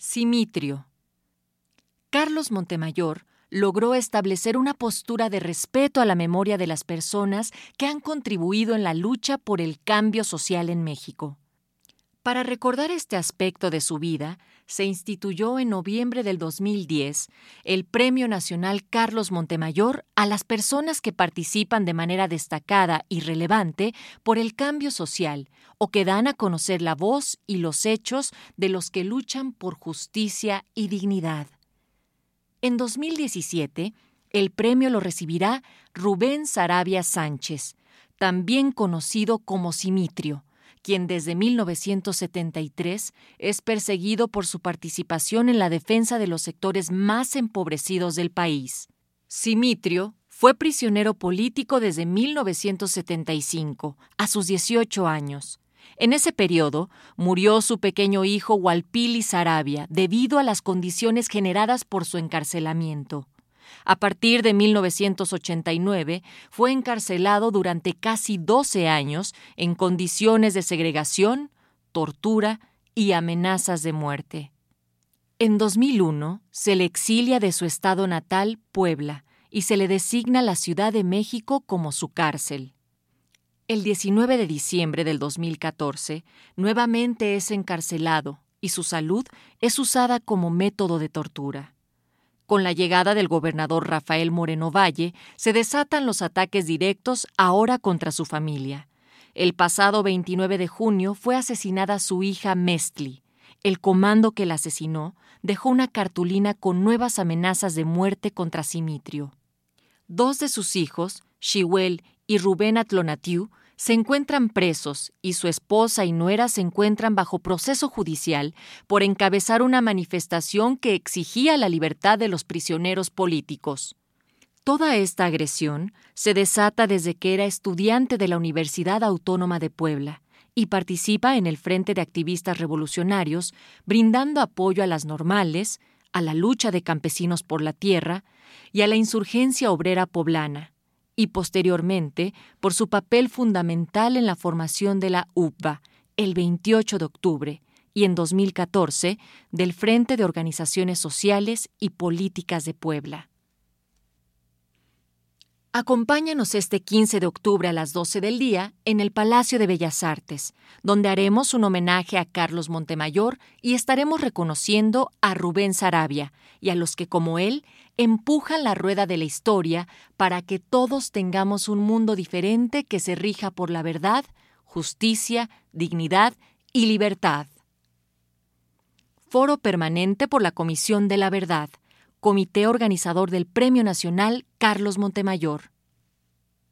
Simitrio. Carlos Montemayor logró establecer una postura de respeto a la memoria de las personas que han contribuido en la lucha por el cambio social en México. Para recordar este aspecto de su vida, se instituyó en noviembre del 2010 el Premio Nacional Carlos Montemayor a las personas que participan de manera destacada y relevante por el cambio social o que dan a conocer la voz y los hechos de los que luchan por justicia y dignidad. En 2017, el premio lo recibirá Rubén Sarabia Sánchez, también conocido como Simitrio quien desde 1973 es perseguido por su participación en la defensa de los sectores más empobrecidos del país. Simitrio fue prisionero político desde 1975, a sus 18 años. En ese periodo murió su pequeño hijo Walpili Sarabia debido a las condiciones generadas por su encarcelamiento. A partir de 1989 fue encarcelado durante casi 12 años en condiciones de segregación, tortura y amenazas de muerte. En 2001 se le exilia de su estado natal, Puebla, y se le designa la Ciudad de México como su cárcel. El 19 de diciembre del 2014, nuevamente es encarcelado y su salud es usada como método de tortura. Con la llegada del gobernador Rafael Moreno Valle, se desatan los ataques directos ahora contra su familia. El pasado 29 de junio fue asesinada su hija Mestli. El comando que la asesinó dejó una cartulina con nuevas amenazas de muerte contra Simitrio. Dos de sus hijos, Shiwel y Rubén Atlonatiu, se encuentran presos y su esposa y nuera se encuentran bajo proceso judicial por encabezar una manifestación que exigía la libertad de los prisioneros políticos. Toda esta agresión se desata desde que era estudiante de la Universidad Autónoma de Puebla y participa en el Frente de Activistas Revolucionarios, brindando apoyo a las normales, a la lucha de campesinos por la tierra y a la insurgencia obrera poblana y posteriormente por su papel fundamental en la formación de la UPA el 28 de octubre y en 2014 del Frente de Organizaciones Sociales y Políticas de Puebla. Acompáñanos este 15 de octubre a las 12 del día en el Palacio de Bellas Artes, donde haremos un homenaje a Carlos Montemayor y estaremos reconociendo a Rubén Sarabia y a los que como él empujan la rueda de la historia para que todos tengamos un mundo diferente que se rija por la verdad, justicia, dignidad y libertad. Foro Permanente por la Comisión de la Verdad Comité Organizador del Premio Nacional Carlos Montemayor.